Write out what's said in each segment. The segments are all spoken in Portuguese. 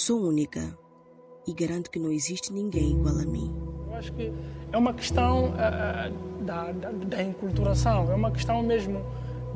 Sou única e garanto que não existe ninguém igual a mim. Eu acho que é uma questão uh, da, da, da enculturação, é uma questão mesmo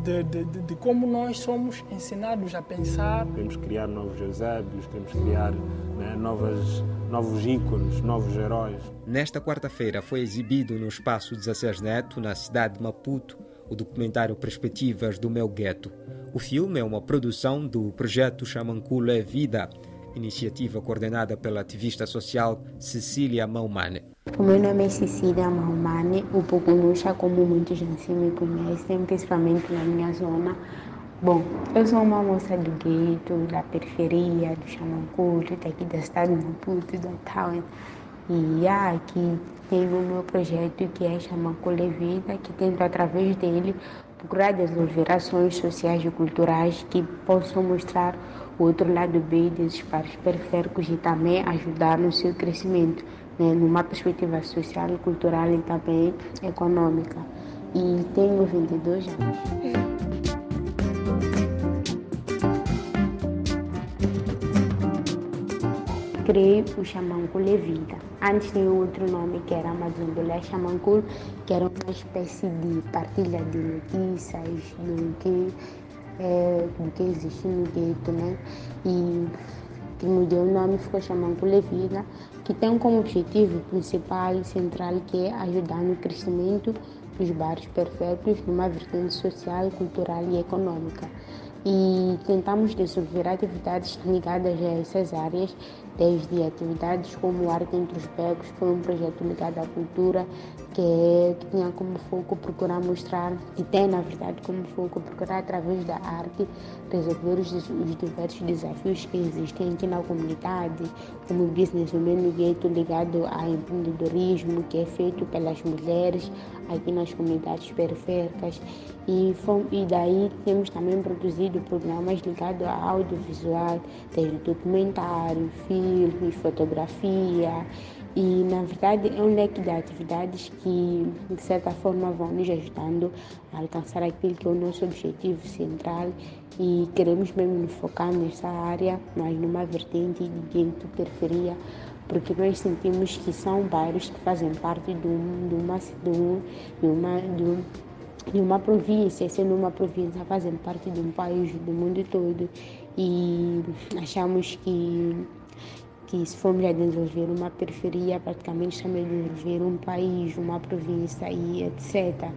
de, de, de, como nós somos ensinados a pensar. Temos que criar novos Eusébios, temos que criar né, novas, novos ícones, novos heróis. Nesta quarta-feira foi exibido no Espaço 16 Neto, na cidade de Maputo, o documentário Perspectivas do Meu Gueto. O filme é uma produção do projeto Chamanculo é Vida, iniciativa coordenada pela ativista social Cecília Maumane. O meu nome é Cecília Maumane, o Pucunuxa, como muitos assim me conhecem, principalmente na minha zona. Bom, eu sou uma moça do gueto, da periferia, do Chamanculo, daqui da cidade de Maputo, da Town. E aqui tenho o meu projeto que é Chamanculo Vida, que tento através dele procurar desenvolver ações sociais e culturais que possam mostrar o outro lado B desses pares periféricos e também ajudar no seu crescimento, né, numa perspectiva social, cultural e também econômica. E tenho 22 anos. Criei o Xamancul Levita. Antes tinha outro nome que era Amazondolé Xamancul, que era uma espécie de partilha de notícias do que, é, do que existe no gueto, né? E que mudou o nome ficou Xamancul Levita, que tem como objetivo principal e central que é ajudar no crescimento dos bairros perfeitos numa vertente social, cultural e econômica e tentamos desenvolver atividades ligadas a essas áreas, desde atividades como Arte entre os Becos, foi um projeto ligado à cultura que, é, que tinha como foco procurar mostrar, e tem na verdade como foco procurar através da arte resolver os, os diversos desafios que existem aqui na comunidade, como o business women no gueto ligado ao empreendedorismo que é feito pelas mulheres aqui nas comunidades periféricas. E, e daí temos também produzido programas ligados ao audiovisual, desde documentário, filmes, fotografia. E, na verdade, é um leque de atividades que, de certa forma, vão nos ajudando a alcançar aquilo que é o nosso objetivo central. E queremos mesmo nos focar nessa área, mas numa vertente de periferia, porque nós sentimos que são bairros que fazem parte de, um, de, uma, de, um, uma, de um de uma província, sendo uma província fazendo parte de um país do mundo todo e achamos que que se formos a desenvolver uma periferia, praticamente estamos a desenvolver um país, uma província e etc.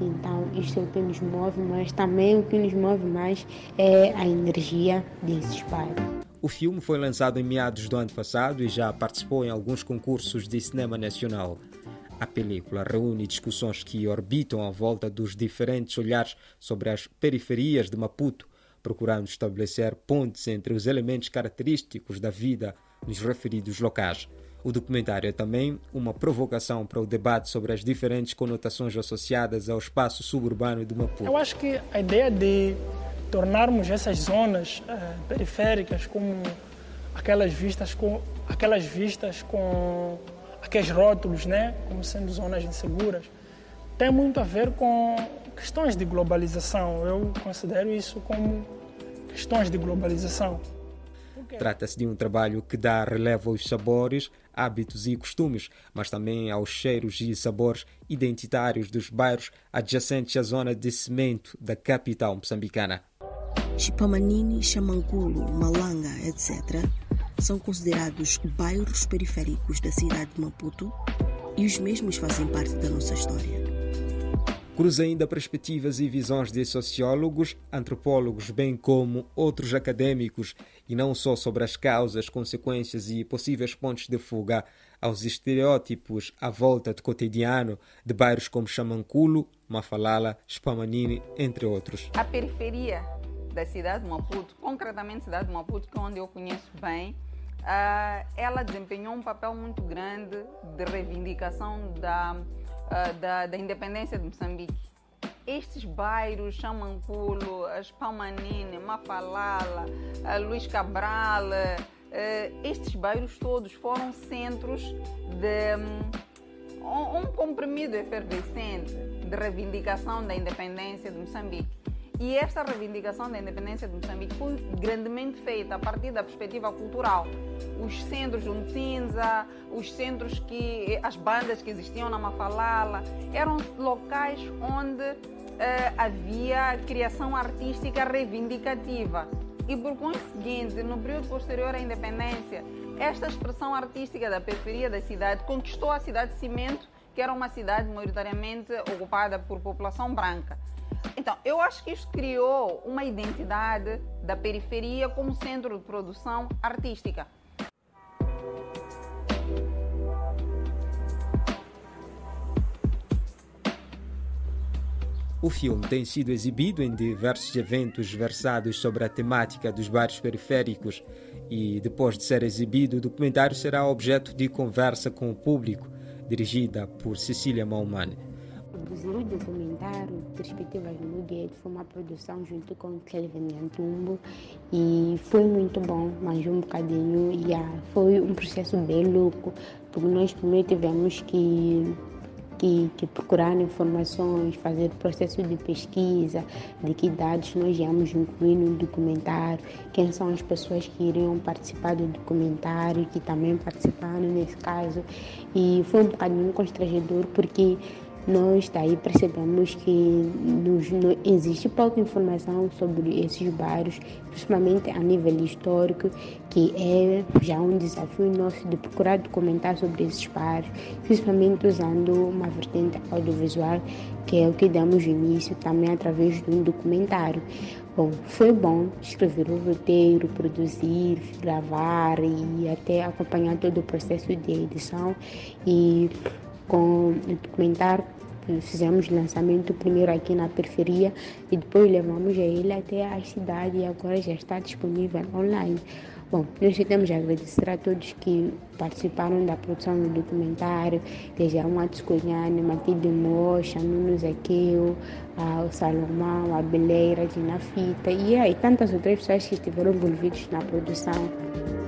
Então, isto é o que nos move, mas também o que nos move mais é a energia desses bairros. O filme foi lançado em meados do ano passado e já participou em alguns concursos de cinema nacional. A película reúne discussões que orbitam à volta dos diferentes olhares sobre as periferias de Maputo, procurando estabelecer pontes entre os elementos característicos da vida nos referidos locais. O documentário é também uma provocação para o debate sobre as diferentes conotações associadas ao espaço suburbano de Maputo. Eu acho que a ideia de tornarmos essas zonas eh, periféricas como aquelas vistas com aquelas vistas com aqueles rótulos, né, como sendo zonas inseguras, tem muito a ver com questões de globalização. Eu considero isso como questões de globalização. Trata-se de um trabalho que dá relevo aos sabores, hábitos e costumes, mas também aos cheiros e sabores identitários dos bairros adjacentes à zona de cimento da capital moçambicana. Chipamanini, Chamanculo, Malanga, etc., são considerados bairros periféricos da cidade de Maputo e os mesmos fazem parte da nossa história. Cruza ainda perspectivas e visões de sociólogos, antropólogos, bem como outros acadêmicos, e não só sobre as causas, consequências e possíveis pontos de fuga aos estereótipos à volta de cotidiano de bairros como Chamanculo, Mafalala, Spamanini, entre outros. A periferia da cidade de Maputo, concretamente cidade de Maputo, que é onde eu conheço bem, uh, ela desempenhou um papel muito grande de reivindicação da, uh, da, da, independência de Moçambique. Estes bairros, Chamanculo, Spalmanine, Mafalala, Luís Cabral, estes bairros todos foram centros de um, um comprimido efervescente de reivindicação da independência de Moçambique. E esta reivindicação da independência de Moçambique foi grandemente feita a partir da perspectiva cultural. Os centros de Untinza, os centros que. as bandas que existiam na Mafalala, eram locais onde eh, havia criação artística reivindicativa. E por conseguinte, no período posterior à independência, esta expressão artística da periferia da cidade conquistou a cidade de Cimento, que era uma cidade maioritariamente ocupada por população branca. Então, eu acho que isso criou uma identidade da periferia como centro de produção artística. O filme tem sido exibido em diversos eventos versados sobre a temática dos bairros periféricos e, depois de ser exibido, o documentário será objeto de conversa com o público, dirigida por Cecília Maumane. Produzir o documentário Perspectivas no Gueto foi uma produção junto com Kelvin Antumbo e foi muito bom, mas um bocadinho, yeah, foi um processo bem louco, porque nós primeiro tivemos que que, que procurar informações, fazer processo de pesquisa, de que dados nós íamos incluir no documentário, quem são as pessoas que iriam participar do documentário, que também participaram nesse caso. E foi um bocadinho constrangedor porque nós daí percebemos que nos, no, existe pouca informação sobre esses bairros, principalmente a nível histórico, que é já um desafio nosso de procurar documentar sobre esses bairros, principalmente usando uma vertente audiovisual, que é o que damos início também através de um documentário. Bom, foi bom escrever o roteiro, produzir, gravar e até acompanhar todo o processo de edição e com o documentário fizemos lançamento primeiro aqui na periferia e depois levamos ele até a cidade e agora já está disponível online. Bom, nós queremos agradecer a todos que participaram da produção do documentário, desde a Matos Cunhane, Matilde Mocha, Nuno Zequeu, o Salomão, a Beleira, a Dina Fita e aí tantas outras pessoas que estiveram envolvidas na produção.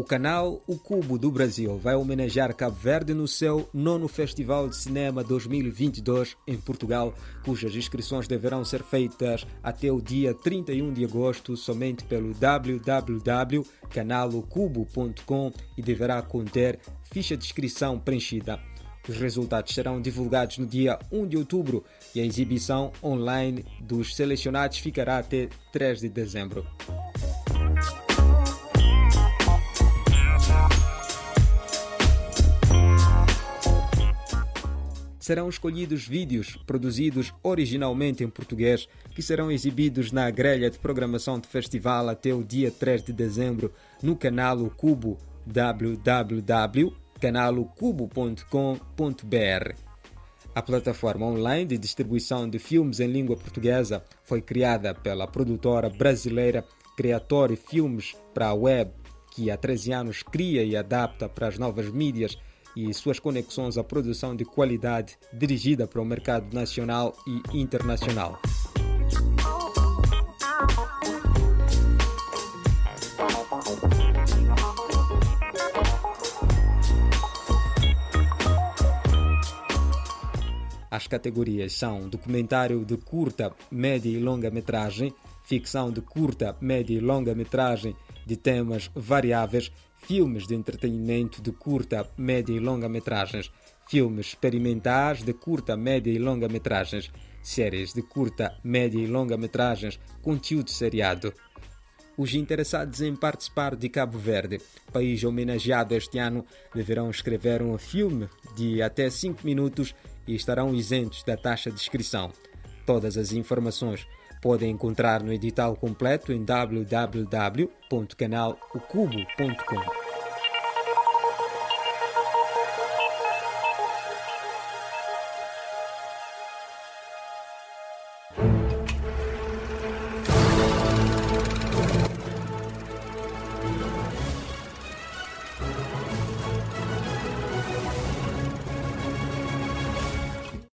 O canal O Cubo do Brasil vai homenagear Cabo Verde no seu nono Festival de Cinema 2022 em Portugal, cujas inscrições deverão ser feitas até o dia 31 de agosto somente pelo www.canalocubo.com e deverá conter ficha de inscrição preenchida. Os resultados serão divulgados no dia 1 de outubro e a exibição online dos selecionados ficará até 3 de dezembro. Serão escolhidos vídeos produzidos originalmente em português que serão exibidos na grelha de programação do festival até o dia 3 de dezembro no canal Cubo www.canalocubo.com.br. A plataforma online de distribuição de filmes em língua portuguesa foi criada pela produtora brasileira Creatori Filmes para a Web, que há 13 anos cria e adapta para as novas mídias e suas conexões à produção de qualidade dirigida para o mercado nacional e internacional. As categorias são documentário de curta, média e longa metragem, ficção de curta, média e longa metragem de temas variáveis, filmes de entretenimento de curta, média e longa metragens, filmes experimentais de curta, média e longa metragens, séries de curta, média e longa metragens, conteúdo seriado. Os interessados em participar de Cabo Verde, país homenageado este ano, deverão escrever um filme de até 5 minutos e estarão isentos da taxa de inscrição. Todas as informações podem encontrar no edital completo em www.canalocubo.com.